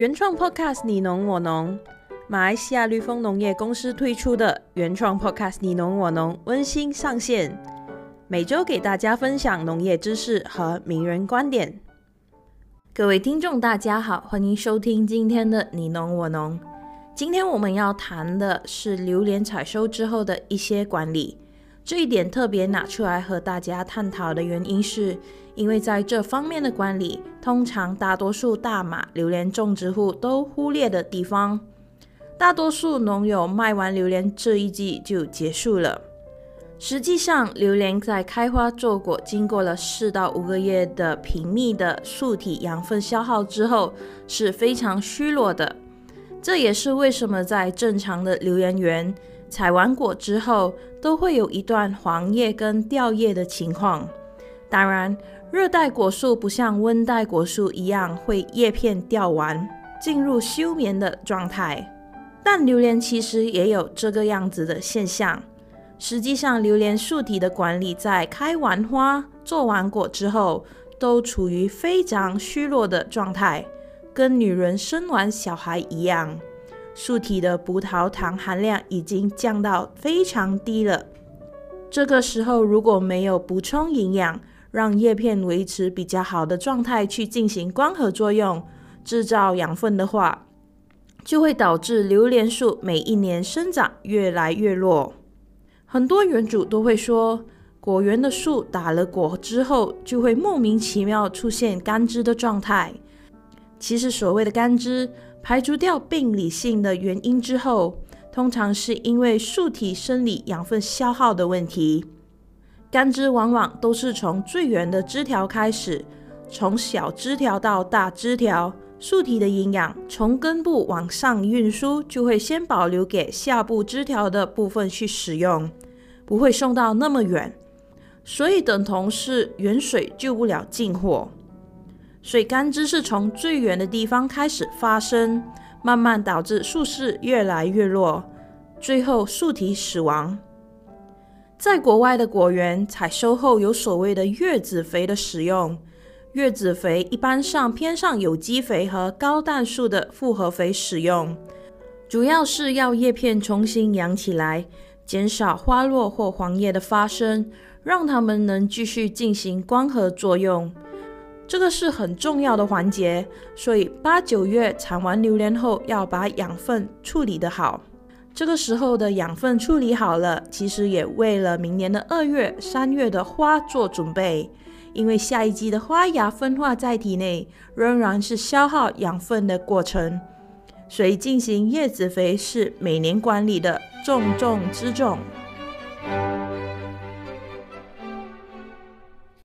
原创 Podcast 你侬我侬，马来西亚绿丰农业公司推出的原创 Podcast 你侬我侬温馨上线，每周给大家分享农业知识和名人观点。各位听众，大家好，欢迎收听今天的你侬我侬。今天我们要谈的是榴莲采收之后的一些管理。这一点特别拿出来和大家探讨的原因是，因为在这方面的管理，通常大多数大马榴莲种植户都忽略的地方。大多数农友卖完榴莲这一季就结束了。实际上，榴莲在开花做果，经过了四到五个月的频密的树体养分消耗之后，是非常虚弱的。这也是为什么在正常的榴莲园采完果之后，都会有一段黄叶跟掉叶的情况。当然，热带果树不像温带果树一样会叶片掉完，进入休眠的状态。但榴莲其实也有这个样子的现象。实际上，榴莲树体的管理在开完花、做完果之后，都处于非常虚弱的状态，跟女人生完小孩一样。树体的葡萄糖含量已经降到非常低了。这个时候，如果没有补充营养，让叶片维持比较好的状态去进行光合作用，制造养分的话，就会导致榴莲树每一年生长越来越弱。很多园主都会说，果园的树打了果之后，就会莫名其妙出现干枝的状态。其实，所谓的干枝，排除掉病理性的原因之后，通常是因为树体生理养分消耗的问题。干枝往往都是从最远的枝条开始，从小枝条到大枝条，树体的营养从根部往上运输，就会先保留给下部枝条的部分去使用，不会送到那么远，所以等同是远水救不了近火。所以干枝是从最远的地方开始发生，慢慢导致树势越来越弱，最后树体死亡。在国外的果园采收后，有所谓的月子肥的使用。月子肥一般上偏上有机肥和高氮素的复合肥使用，主要是要叶片重新养起来，减少花落或黄叶的发生，让它们能继续进行光合作用。这个是很重要的环节，所以八九月产完榴莲后，要把养分处理得好。这个时候的养分处理好了，其实也为了明年的二月、三月的花做准备。因为下一季的花芽分化在体内，仍然是消耗养分的过程，所以进行叶子肥是每年管理的重中之重。